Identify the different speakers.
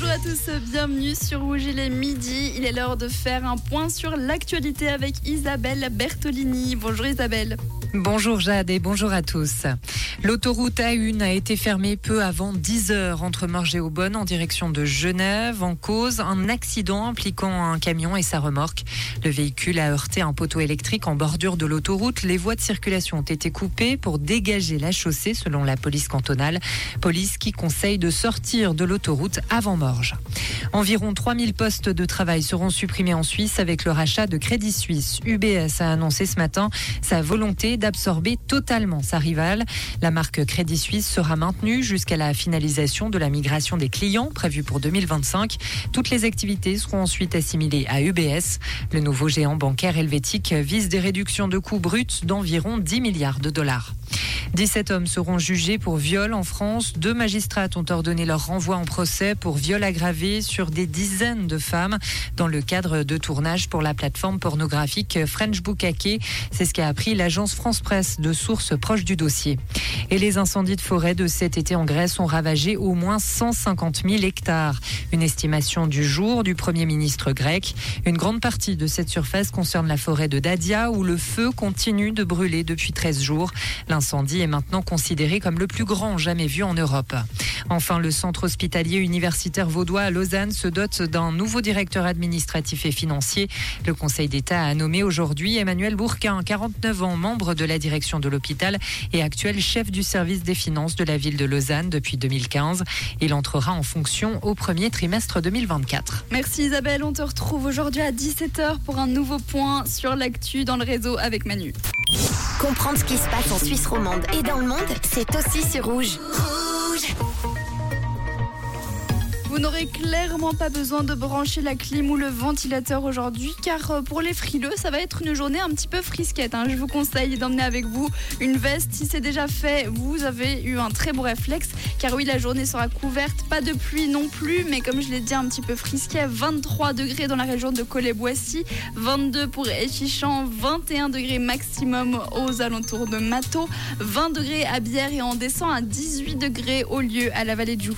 Speaker 1: Bonjour à tous, bienvenue sur Rouge, il est midi, il est l'heure de faire un point sur l'actualité avec Isabelle Bertolini. Bonjour Isabelle.
Speaker 2: Bonjour Jade et bonjour à tous. L'autoroute A1 a été fermée peu avant 10 heures entre Morges et Aubonne en direction de Genève. En cause, un accident impliquant un camion et sa remorque. Le véhicule a heurté un poteau électrique en bordure de l'autoroute. Les voies de circulation ont été coupées pour dégager la chaussée selon la police cantonale. Police qui conseille de sortir de l'autoroute avant Morges. Environ 3000 postes de travail seront supprimés en Suisse avec le rachat de Crédit Suisse. UBS a annoncé ce matin sa volonté d'absorber totalement sa rivale. La marque Crédit Suisse sera maintenue jusqu'à la finalisation de la migration des clients prévue pour 2025. Toutes les activités seront ensuite assimilées à UBS. Le nouveau géant bancaire helvétique vise des réductions de coûts bruts d'environ 10 milliards de dollars. 17 hommes seront jugés pour viol en France. Deux magistrats ont ordonné leur renvoi en procès pour viol aggravé sur des dizaines de femmes dans le cadre de tournage pour la plateforme pornographique French Bookake. C'est ce qu'a appris l'agence France Presse de sources proches du dossier. Et les incendies de forêt de cet été en Grèce ont ravagé au moins 150 000 hectares. Une estimation du jour du Premier ministre grec. Une grande partie de cette surface concerne la forêt de Dadia où le feu continue de brûler depuis 13 jours. L'incendie est maintenant considéré comme le plus grand jamais vu en Europe. Enfin, le centre hospitalier universitaire vaudois à Lausanne se dote d'un nouveau directeur administratif et financier. Le Conseil d'État a nommé aujourd'hui Emmanuel Bourquin, 49 ans, membre de la direction de l'hôpital et actuel chef du service des finances de la ville de Lausanne depuis 2015. Il entrera en fonction au premier trimestre 2024.
Speaker 1: Merci Isabelle, on te retrouve aujourd'hui à 17h pour un nouveau point sur l'actu dans le réseau avec Manu.
Speaker 3: Comprendre ce qui se passe en Suisse romande et dans le monde, c'est aussi sur Rouge. Rouge
Speaker 1: n'aurez clairement pas besoin de brancher la clim ou le ventilateur aujourd'hui car euh, pour les frileux, ça va être une journée un petit peu frisquette. hein. Je vous conseille d'emmener avec vous une veste. Si c'est déjà fait, vous avez eu un très beau réflexe car oui, la journée sera couverte. Pas de pluie non plus, mais comme je l'ai dit, un petit peu frisquet. 23 degrés dans la région de Collet-Boissy, 22 pour Échichan, 21 degrés maximum aux alentours de Mato, 20 degrés à Bière et on descend à 18 degrés au lieu à la vallée Joux.